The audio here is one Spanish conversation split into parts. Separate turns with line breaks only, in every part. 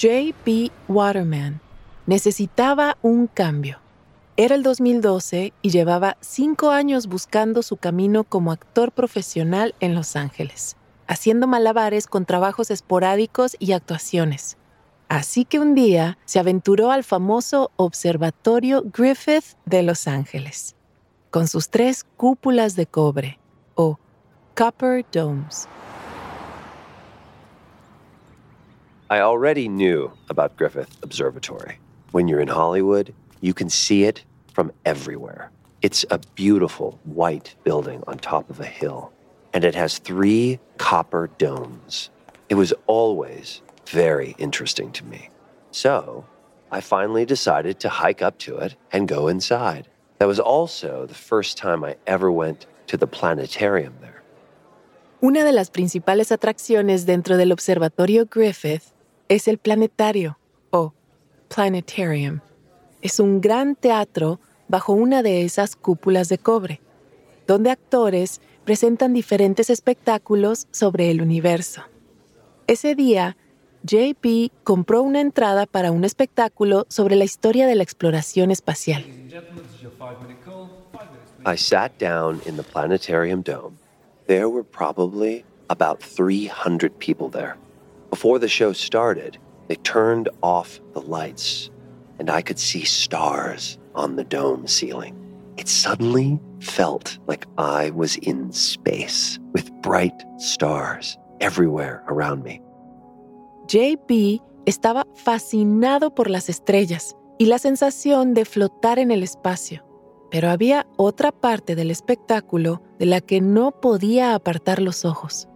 J.P. Waterman necesitaba un cambio. Era el 2012 y llevaba cinco años buscando su camino como actor profesional en Los Ángeles, haciendo malabares con trabajos esporádicos y actuaciones. Así que un día se aventuró al famoso Observatorio Griffith de Los Ángeles, con sus tres cúpulas de cobre, o Copper Domes.
I already knew about Griffith Observatory. When you're in Hollywood, you can see it from everywhere. It's a beautiful white building on top of a hill, and it has three copper domes. It was always very interesting to me. So I finally decided to hike up to it and go inside. That was also the first time I ever went to the planetarium there.
Una de las principales atracciones dentro del Observatorio Griffith es el planetario o planetarium. Es un gran teatro bajo una de esas cúpulas de cobre, donde actores presentan diferentes espectáculos sobre el universo. Ese día, JP compró una entrada para un espectáculo sobre la historia de la exploración espacial.
I sat down in the planetarium dome. There were probably about 300 people there. Before the show started, they turned off the lights, and I could see stars on the dome ceiling. It suddenly felt like I was in space with bright stars everywhere around me.
JP estaba fascinado por las estrellas y la sensación de flotar en el espacio, pero había otra parte del espectáculo de la que no podía apartar los ojos.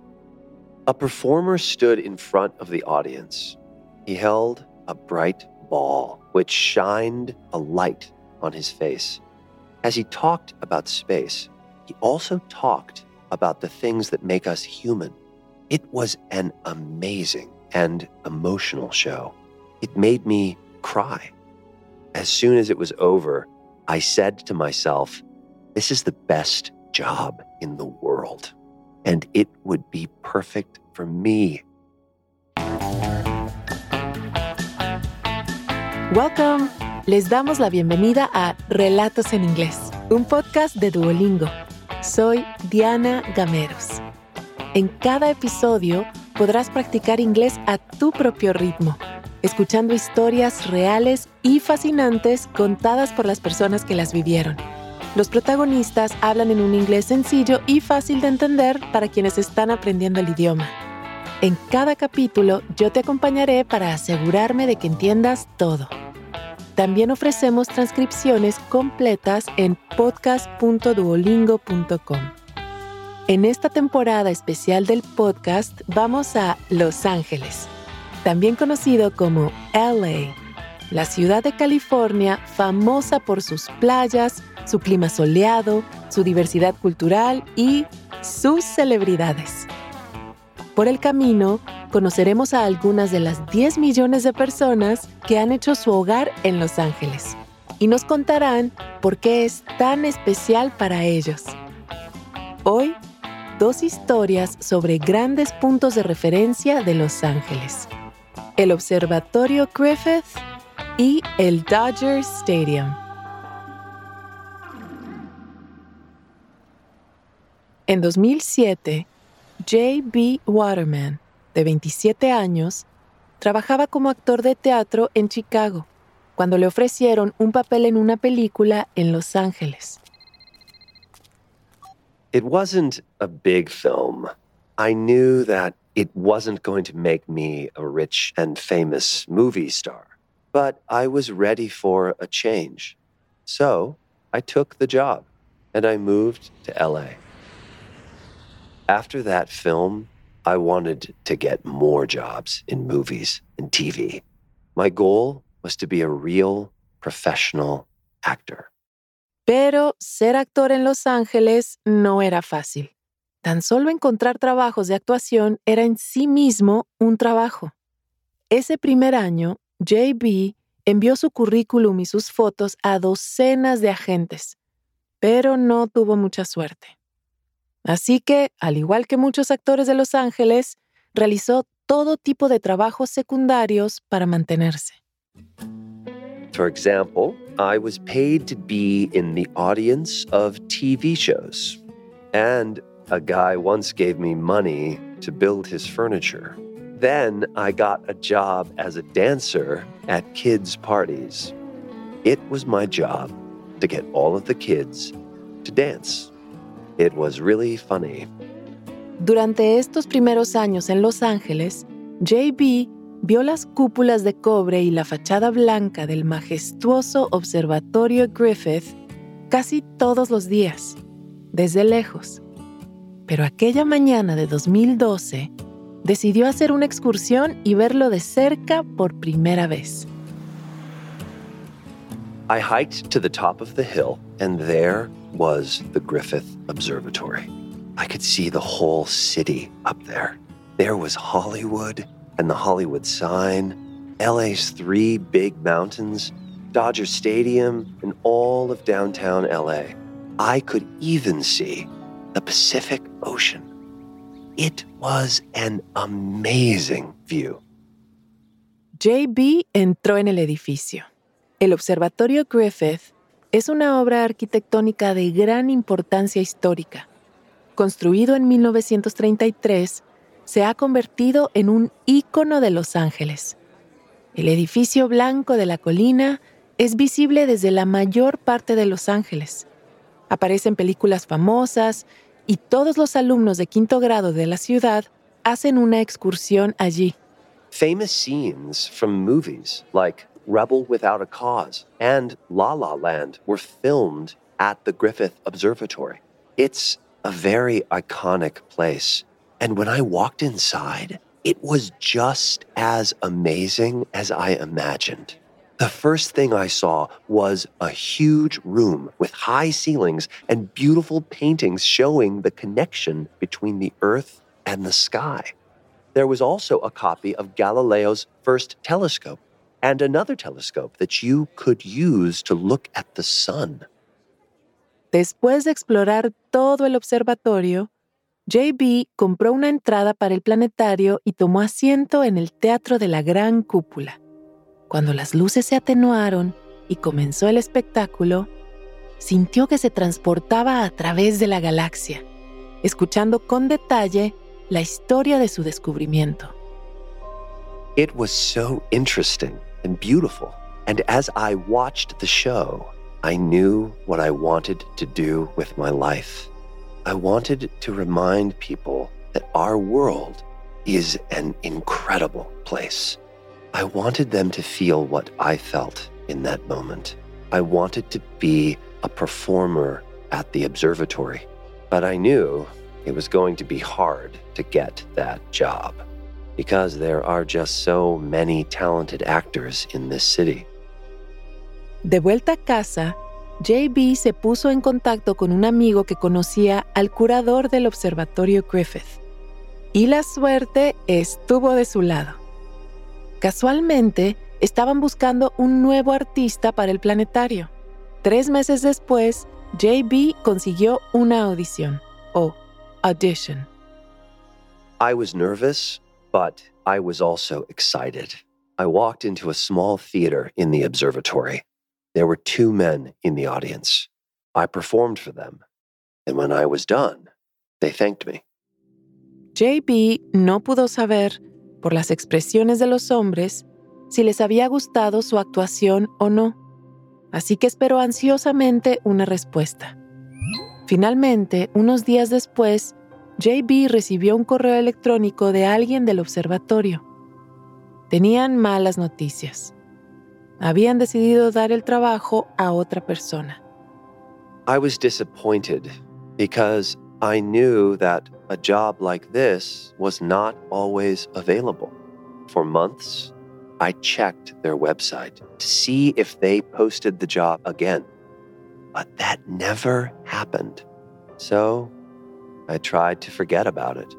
A performer stood in front of the audience. He held a bright ball which shined a light on his face. As he talked about space, he also talked about the things that make us human. It was an amazing and emotional show. It made me cry. As soon as it was over, I said to myself, This is the best job in the world, and it would be perfect for me.
Welcome. Les damos la bienvenida a Relatos en Inglés, un podcast de Duolingo. Soy Diana Gameros. En cada episodio podrás practicar inglés a tu propio ritmo, escuchando historias reales y fascinantes contadas por las personas que las vivieron. Los protagonistas hablan en un inglés sencillo y fácil de entender para quienes están aprendiendo el idioma. En cada capítulo yo te acompañaré para asegurarme de que entiendas todo. También ofrecemos transcripciones completas en podcast.duolingo.com. En esta temporada especial del podcast vamos a Los Ángeles, también conocido como LA, la ciudad de California famosa por sus playas, su clima soleado, su diversidad cultural y sus celebridades. Por el camino, conoceremos a algunas de las 10 millones de personas que han hecho su hogar en Los Ángeles y nos contarán por qué es tan especial para ellos. Hoy, dos historias sobre grandes puntos de referencia de Los Ángeles. El Observatorio Griffith y el Dodger Stadium. En 2007, J.B. Waterman, de 27 años, trabajaba como actor de teatro en Chicago cuando le ofrecieron un papel en una película en Los Ángeles.
It wasn't a big film. I knew that it wasn't going to make me a rich and famous movie star, but I was ready for a change. So I took the job and I moved to LA. After that film, I wanted to get more jobs in movies and TV. My goal was to be a real professional actor.
Pero ser actor en Los Ángeles no era fácil. Tan solo encontrar trabajos de actuación era en sí mismo un trabajo. Ese primer año, JB envió su currículum y sus fotos a docenas de agentes, pero no tuvo mucha suerte. Así que, al igual que muchos actores de Los Ángeles, realizó todo tipo de trabajos secundarios para mantenerse.
For example, I was paid to be in the audience of TV shows. And a guy once gave me money to build his furniture. Then I got a job as a dancer at kids' parties. It was my job to get all of the kids to dance. It was really funny.
Durante estos primeros años en Los Ángeles, JB vio las cúpulas de cobre y la fachada blanca del majestuoso Observatorio Griffith casi todos los días, desde lejos. Pero aquella mañana de 2012, decidió hacer una excursión y verlo de cerca por primera vez.
I hiked to the top of the hill, and there was the Griffith Observatory. I could see the whole city up there. There was Hollywood and the Hollywood sign, LA's three big mountains, Dodger Stadium, and all of downtown LA. I could even see the Pacific Ocean. It was an amazing view.
JB entró en el edificio. El Observatorio Griffith es una obra arquitectónica de gran importancia histórica. Construido en 1933, se ha convertido en un ícono de Los Ángeles. El edificio blanco de la colina es visible desde la mayor parte de Los Ángeles. Aparece en películas famosas y todos los alumnos de quinto grado de la ciudad hacen una excursión allí.
Famous scenes from movies like Rebel Without a Cause and La La Land were filmed at the Griffith Observatory. It's a very iconic place. And when I walked inside, it was just as amazing as I imagined. The first thing I saw was a huge room with high ceilings and beautiful paintings showing the connection between the earth and the sky. There was also a copy of Galileo's first telescope and another telescope that you could use to look at the sun.
Después de explorar todo el observatorio, JB compró una entrada para el planetario y tomó asiento en el teatro de la gran cúpula. Cuando las luces se atenuaron y comenzó el espectáculo, sintió que se transportaba a través de la galaxia, escuchando con detalle la historia de su descubrimiento.
It was so interesting and beautiful, and as I watched the show, I knew what I wanted to do with my life. I wanted to remind people that our world is an incredible place. I wanted them to feel what I felt in that moment. I wanted to be a performer at the observatory, but I knew it was going to be hard to get that job because there are just so many talented actors in this city.
De vuelta a casa, JB se puso en contacto con un amigo que conocía al curador del Observatorio Griffith. Y la suerte estuvo de su lado. Casualmente, estaban buscando un nuevo artista para el planetario. Tres meses después, JB consiguió una audición, o audition.
I was nervous, but I was also excited. I walked into a small theater in the observatory. There were two men in the audience. I performed for them, and when I was done, they thanked me.
JB no pudo saber, por las expresiones de los hombres, si les había gustado su actuación o no, así que esperó ansiosamente una respuesta. Finalmente, unos días después, JB recibió un correo electrónico de alguien del observatorio. Tenían malas noticias. habían decidido dar el trabajo a otra persona.
I was disappointed because I knew that a job like this was not always available. For months, I checked their website to see if they posted the job again, but that never happened. So I tried to forget about it.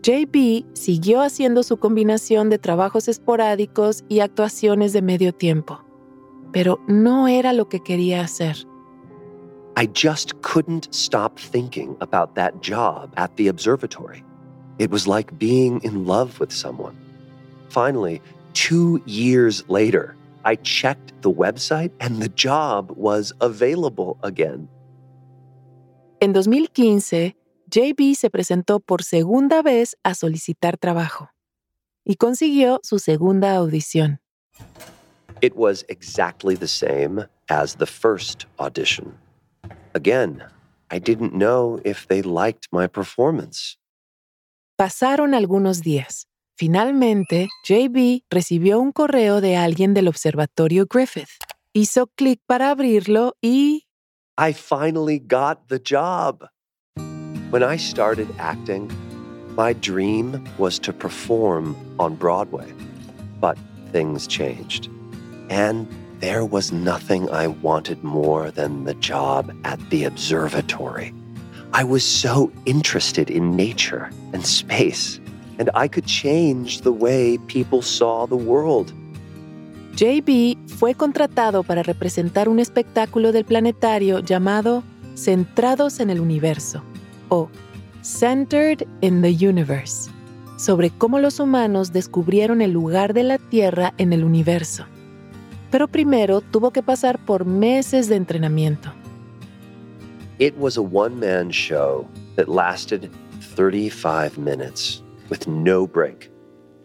JB siguió haciendo su combinación de trabajos esporádicos y actuaciones de medio tiempo, pero no era lo que quería hacer.
I just couldn't stop thinking about that job at the observatory. It was like being in love with someone. Finally, two years later, I checked the website and the job was available again.
En 2015, JB se presentó por segunda vez a solicitar trabajo y consiguió su segunda audición.
It was exactly the same as the first audition. Again, I didn't know if they liked my performance.
Pasaron algunos días. Finalmente, JB recibió un correo de alguien del observatorio Griffith. Hizo clic para abrirlo y...
I finally got the job. When I started acting, my dream was to perform on Broadway. But things changed. And there was nothing I wanted more than the job at the observatory. I was so interested in nature and space, and I could change the way people saw the world.
JB fue contratado para representar un espectáculo del planetario llamado Centrados en el Universo o Centered in the Universe, sobre cómo los humanos descubrieron el lugar de la Tierra en el universo. Pero primero tuvo que pasar por meses de entrenamiento.
It was a one man show that lasted 35 minutes with no break.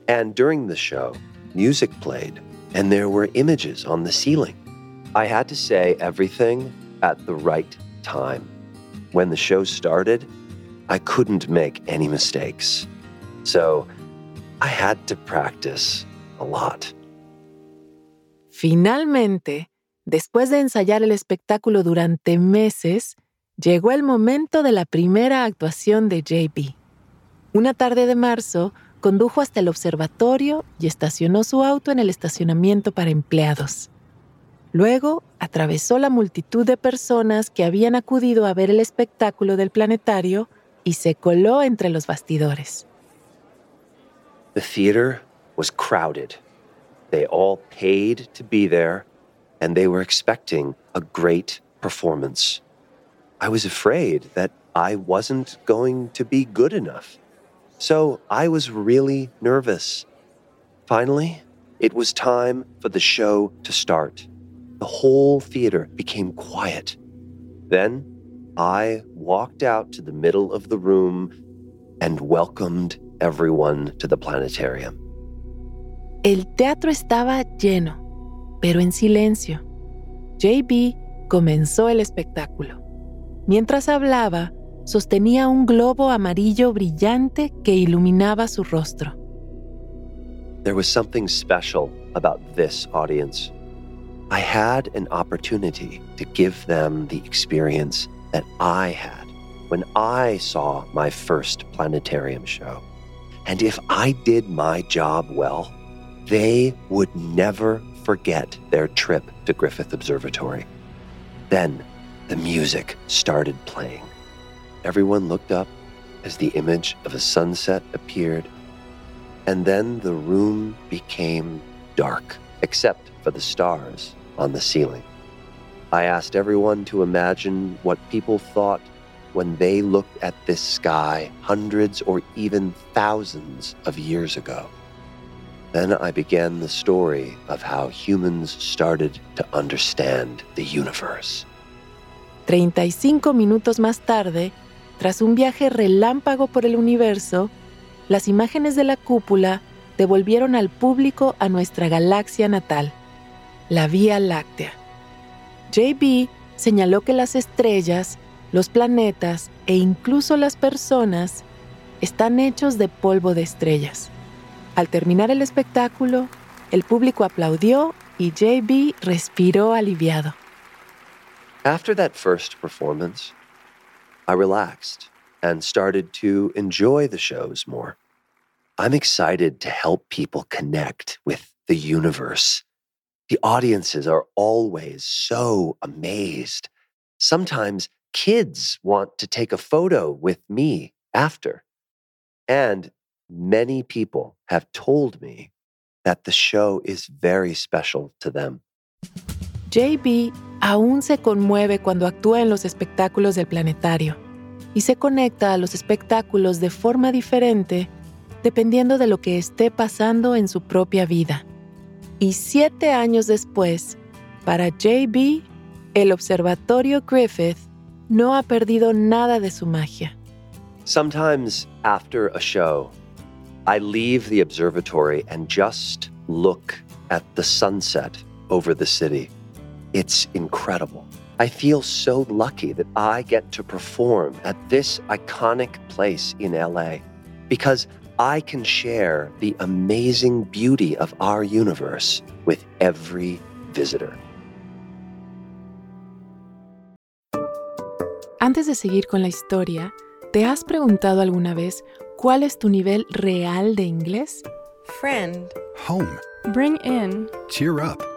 And during the show, music played and there were images on the ceiling. I had to say everything at the right time. When the show started, I couldn't make any mistakes. So I had to practice a lot.
Finalmente, después de ensayar el espectáculo durante meses, llegó el momento de la primera actuación de JB. Una tarde de marzo, condujo hasta el observatorio y estacionó su auto en el estacionamiento para empleados. Luego atravesó la multitud de personas que habían acudido a ver el espectáculo del planetario y se coló entre los bastidores.
The theater was crowded. They all paid to be there, and they were expecting a great performance. I was afraid that I wasn't going to be good enough. So I was really nervous. Finally, it was time for the show to start. The whole theater became quiet. Then I walked out to the middle of the room and welcomed everyone to the planetarium.
El teatro estaba lleno, pero en silencio. JB comenzó el espectáculo. Mientras hablaba, sostenía un globo amarillo brillante que iluminaba su rostro.
There was something special about this audience. I had an opportunity to give them the experience that I had when I saw my first planetarium show. And if I did my job well, they would never forget their trip to Griffith Observatory. Then the music started playing. Everyone looked up as the image of a sunset appeared, and then the room became dark, except for the stars on the ceiling. I asked everyone to imagine what people thought when they looked at this sky hundreds or even thousands of years ago. Then I began the story of how humans started to understand the universe.
35 minutos más tarde, tras un viaje relámpago por el universo, las imágenes de la cúpula devolvieron al público a nuestra galaxia natal, la Vía Láctea. JB señaló que las estrellas, los planetas e incluso las personas están hechos de polvo de estrellas. Al terminar el espectáculo, el público aplaudió y JB respiró aliviado.
After that first performance, I relaxed and started to enjoy the shows more. I'm excited to help people connect with the universe. The audiences are always so amazed. Sometimes kids want to take a photo with me after. And many people have told me that the show is very special to them.
JB aún se conmueve cuando actúa en los espectáculos del planetario. y se conecta a los espectáculos de forma diferente dependiendo de lo que esté pasando en su propia vida. Y siete años después, para JB, el Observatorio Griffith no ha perdido nada de su magia.
Sometimes after a show, I leave the observatory and just look at the sunset over the city. It's incredible. I feel so lucky that I get to perform at this iconic place in LA because I can share the amazing beauty of our universe with every visitor.
Antes de seguir con la historia, ¿te has preguntado alguna vez cuál es tu nivel real de inglés?
Friend.
Home.
Bring in.
Cheer up.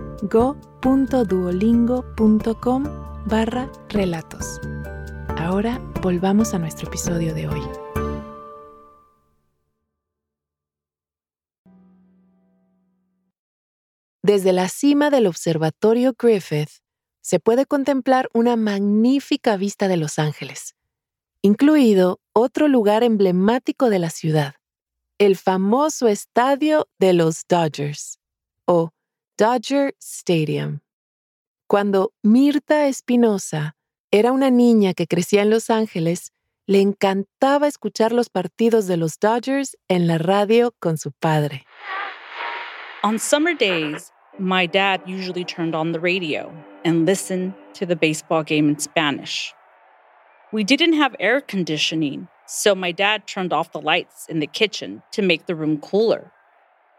go.duolingo.com barra relatos. Ahora volvamos a nuestro episodio de hoy. Desde la cima del Observatorio Griffith se puede contemplar una magnífica vista de Los Ángeles, incluido otro lugar emblemático de la ciudad, el famoso estadio de los Dodgers, o Dodger Stadium. Cuando Mirta Espinosa era una niña que crecía en Los Ángeles, le encantaba escuchar los partidos de los Dodgers en la radio con su padre.
On summer days, my dad usually turned on the radio and listened to the baseball game in Spanish. We didn't have air conditioning, so my dad turned off the lights in the kitchen to make the room cooler.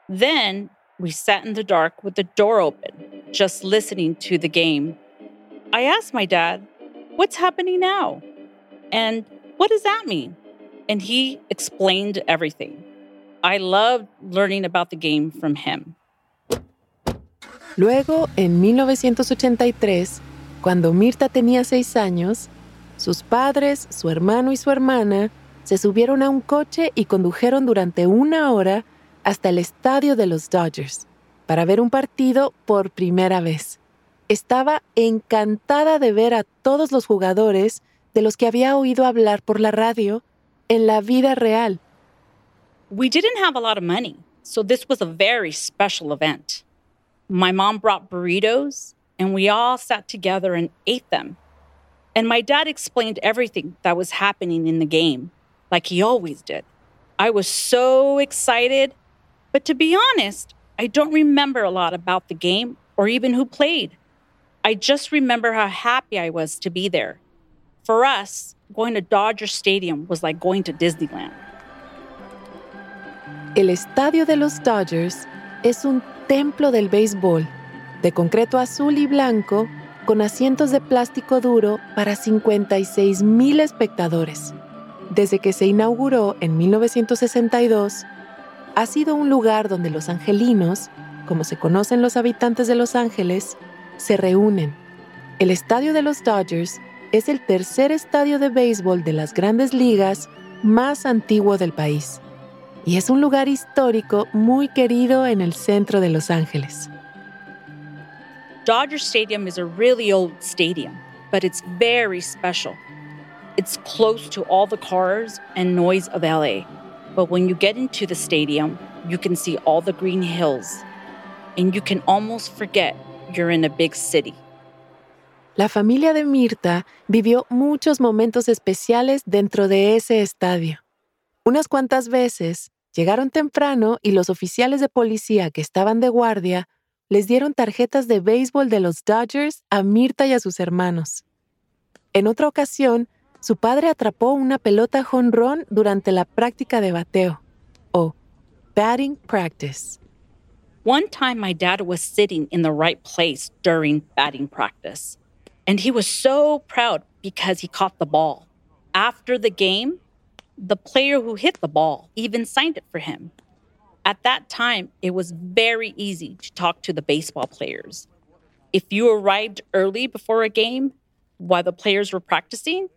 Then we sat in the dark with the door open, just listening to the game. I asked my dad, What's happening now? And what does that mean? And he explained everything. I loved learning about the game from him.
Luego, en 1983, cuando Mirta tenía seis años, sus padres, su hermano y su hermana se subieron a un coche y condujeron durante una hora hasta el estadio de los Dodgers para ver un partido por primera vez. Estaba encantada de ver a todos los jugadores de los que había oído hablar por la radio en la vida real.
We didn't have a lot of money, so this was a very special event. My mom brought burritos, and we all sat together and ate them. And my dad explained everything that was happening in the game, like he always did. I was so excited, but to be honest, I don't remember a lot about the game or even who played. I just remember how happy I was to be there. For us, going to Dodger Stadium was like going to Disneyland.
El estadio de los Dodgers es un templo del béisbol, de concreto azul y blanco, con asientos de plástico duro para 56 mil espectadores. Desde que se inauguró en 1962, ha sido un lugar donde los angelinos, como se conocen los habitantes de Los Ángeles, se reúnen. El estadio de los Dodgers es el tercer estadio de béisbol de las grandes ligas más antiguo del país y es un lugar histórico muy querido en el centro de Los Ángeles.
Dodger Stadium is a really old stadium, but it's very special. It's close to all the cars and noise of LA. But when you get into the stadium, you can see all the green hills, and you can almost forget you're in a big city.
La familia de Mirta vivió muchos momentos especiales dentro de ese estadio. Unas cuantas veces llegaron temprano y los oficiales de policía que estaban de guardia les dieron tarjetas de béisbol de los Dodgers a Mirta y a sus hermanos. En otra ocasión, su padre atrapó una pelota jonrón durante la práctica de bateo, o batting practice.
One time, my dad was sitting in the right place during batting practice, and he was so proud because he caught the ball. After the game, The player who hit the ball even signed it for him. At that time, it was very easy to talk to the baseball players. If you arrived early before a game while the players were practicing,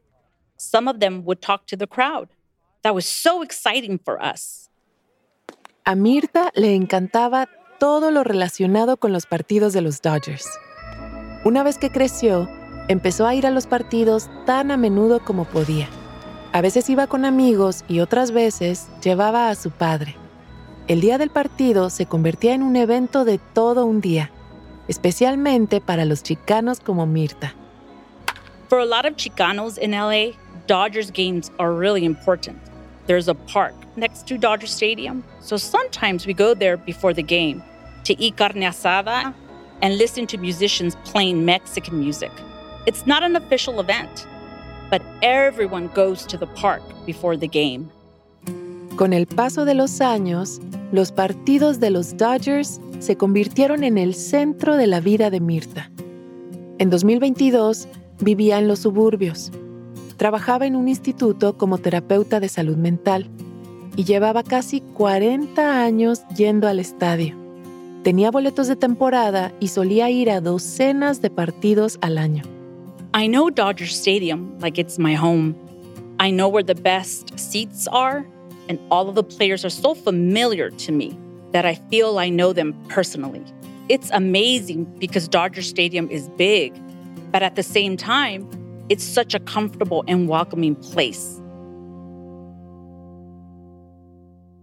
some of them would talk to the crowd. That was so exciting for us.
A Mirta le encantaba todo lo relacionado con los partidos de los Dodgers. Una vez que creció, empezó a ir a los partidos tan a menudo como podía. A veces iba con amigos y otras veces llevaba a su padre. El día del partido se convertía en un evento de todo un día, especialmente para los chicanos como Mirta.
For a lot of Chicanos in LA, Dodgers games are really important. There's a park next to Dodger Stadium, so sometimes we go there before the game to eat carne asada and listen to musicians playing Mexican music. It's not an official event, but everyone goes to the park before the game.
Con el paso de los años, los partidos de los Dodgers se convirtieron en el centro de la vida de Mirta. En 2022 vivía en los suburbios. Trabajaba en un instituto como terapeuta de salud mental y llevaba casi 40 años yendo al estadio. Tenía boletos de temporada y solía ir a docenas de partidos al año.
I know Dodger Stadium like it's my home. I know where the best seats are, and all of the players are so familiar to me that I feel I know them personally. It's amazing because Dodger Stadium is big, but at the same time, it's such a comfortable and welcoming place.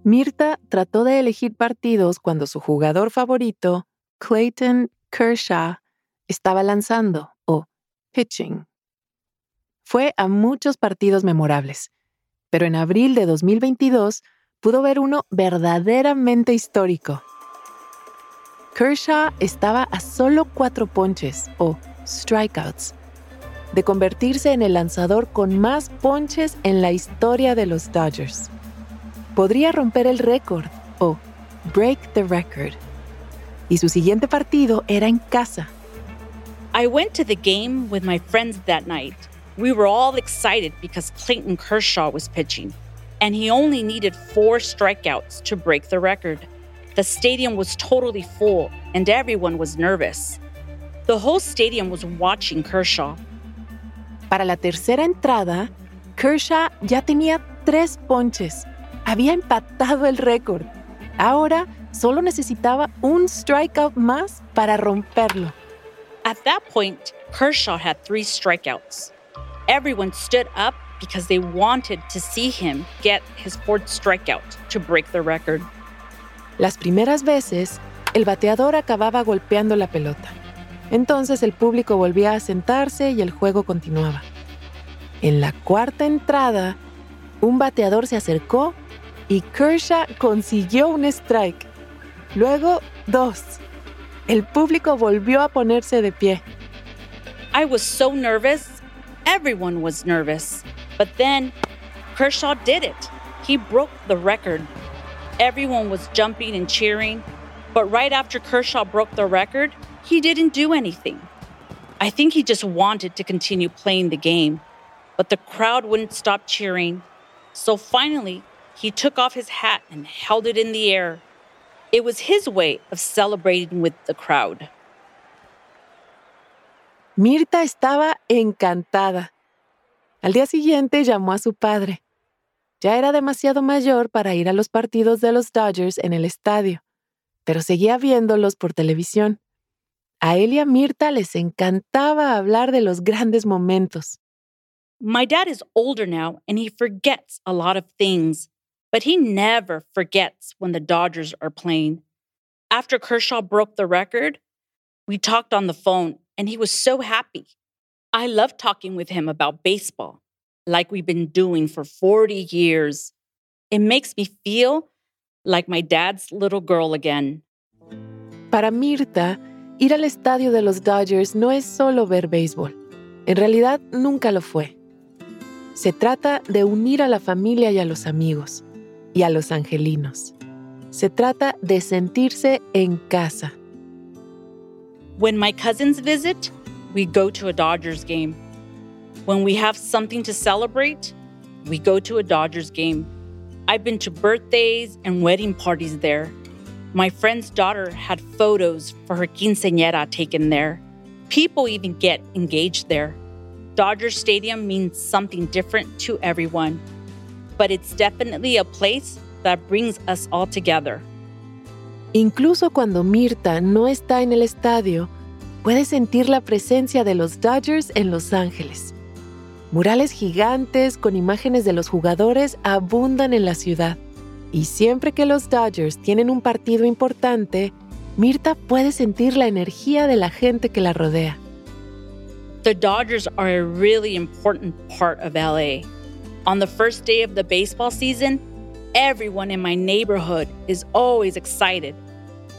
Mirta trató de elegir partidos cuando su jugador favorito, Clayton Kershaw, estaba lanzando o pitching. Fue a muchos partidos memorables, pero en abril de 2022 pudo ver uno verdaderamente histórico. Kershaw estaba a solo cuatro ponches o strikeouts de convertirse en el lanzador con más ponches en la historia de los Dodgers. Podría romper el récord o break the record. Y su siguiente partido era en casa.
I went to the game with my friends that night. We were all excited because Clayton Kershaw was pitching, and he only needed four strikeouts to break the record. The stadium was totally full, and everyone was nervous. The whole stadium was watching Kershaw.
Para la tercera entrada, Kershaw ya tenía tres ponches. Había empatado el récord. Ahora solo necesitaba un strikeout más para romperlo.
At that point, Kershaw had three strikeouts. Everyone stood up because they wanted to see him get his fourth strikeout to break the record.
Las primeras veces, el bateador acababa golpeando la pelota. Entonces el público volvía a sentarse y el juego continuaba. En la cuarta entrada, un bateador se acercó y Kershaw consiguió un strike. Luego, dos. El público volvió a ponerse de pie.
I was so nervous. Everyone was nervous. But then Kershaw did it. He broke the record. Everyone was jumping and cheering. But right after Kershaw broke the record, he didn't do anything. I think he just wanted to continue playing the game. But the crowd wouldn't stop cheering. So finally, he took off his hat and held it in the air. It was his way of celebrating with the crowd.
Mirta estaba encantada. Al día siguiente llamó a su padre. Ya era demasiado mayor para ir a los partidos de los Dodgers en el estadio, pero seguía viéndolos por televisión. A él y a Mirta les encantaba hablar de los grandes momentos.
My dad is older now and he forgets a lot of things, but he never forgets when the Dodgers are playing. After Kershaw broke the record, we talked on the phone and he was so happy. I love talking with him about baseball, like we've been doing for 40 years. It makes me feel like my dad's little girl again.
Para Mirta, ir al estadio de los Dodgers no es solo ver béisbol. En realidad, nunca lo fue. Se trata de unir a la familia y a los amigos, y a los angelinos. Se trata de sentirse en casa.
When my cousins visit, we go to a Dodgers game. When we have something to celebrate, we go to a Dodgers game. I've been to birthdays and wedding parties there. My friend's daughter had photos for her quinceañera taken there. People even get engaged there. Dodger Stadium means something different to everyone, but it's definitely a place that brings us all together.
Incluso cuando Mirta no está en el estadio, puede sentir la presencia de los Dodgers en Los Ángeles. Murales gigantes con imágenes de los jugadores abundan en la ciudad. Y siempre que los Dodgers tienen un partido importante, Mirta puede sentir la energía de la gente que la rodea.
The Dodgers are a really important part of LA. On the first day of the baseball season, everyone in my neighborhood is always excited.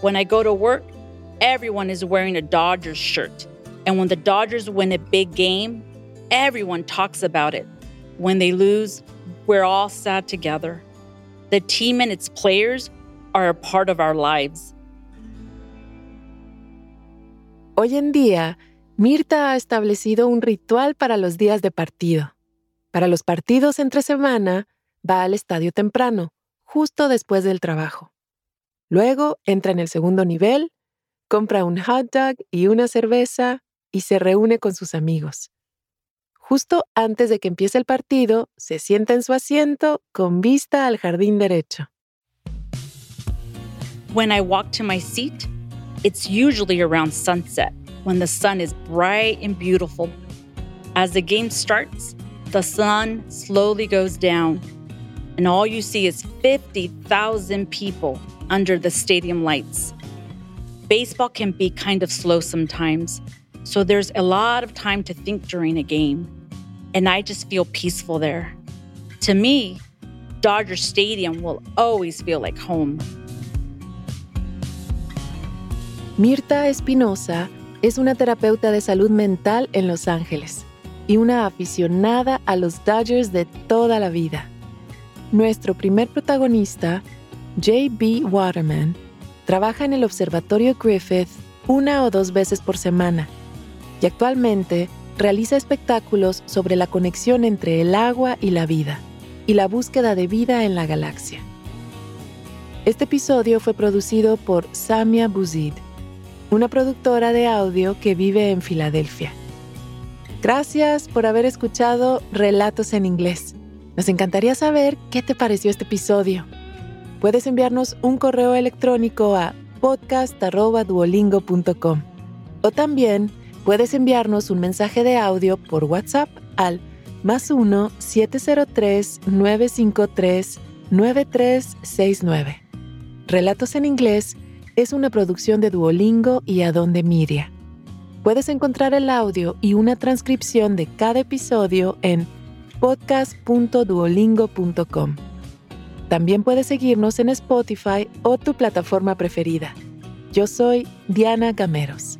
When I go to work, everyone is wearing a Dodgers shirt. And when the Dodgers win a big game, everyone talks about it. When they lose, we're all sad together. The team and its players are a part of our lives.
Hoy en día, Mirta ha establecido un ritual para los días de partido. Para los partidos entre semana, va al estadio temprano, justo después del trabajo. Luego entra en el segundo nivel, compra un hot dog y una cerveza y se reúne con sus amigos. Justo antes de que empiece el partido, se sienta en su asiento con vista al jardín derecho.
When I walk to my seat, it's usually around sunset when the sun is bright and beautiful. As the game starts, the sun slowly goes down, and all you see is 50,000 people under the stadium lights. Baseball can be kind of slow sometimes, so there's a lot of time to think during a game, and I just feel peaceful there. To me, Dodger Stadium will always feel like home.
Mirta Espinosa es una terapeuta de salud mental en Los Ángeles y una aficionada a los Dodgers de toda la vida. Nuestro primer protagonista, J.B. Waterman, trabaja en el Observatorio Griffith una o dos veces por semana y actualmente realiza espectáculos sobre la conexión entre el agua y la vida y la búsqueda de vida en la galaxia. Este episodio fue producido por Samia Buzid, una productora de audio que vive en Filadelfia. Gracias por haber escuchado Relatos en Inglés. Nos encantaría saber qué te pareció este episodio. Puedes enviarnos un correo electrónico a podcast.duolingo.com o también puedes enviarnos un mensaje de audio por WhatsApp al más 1-703-953-9369. Relatos en Inglés es una producción de Duolingo y Adonde Media. Puedes encontrar el audio y una transcripción de cada episodio en podcast.duolingo.com. También puedes seguirnos en Spotify o tu plataforma preferida. Yo soy Diana Gameros.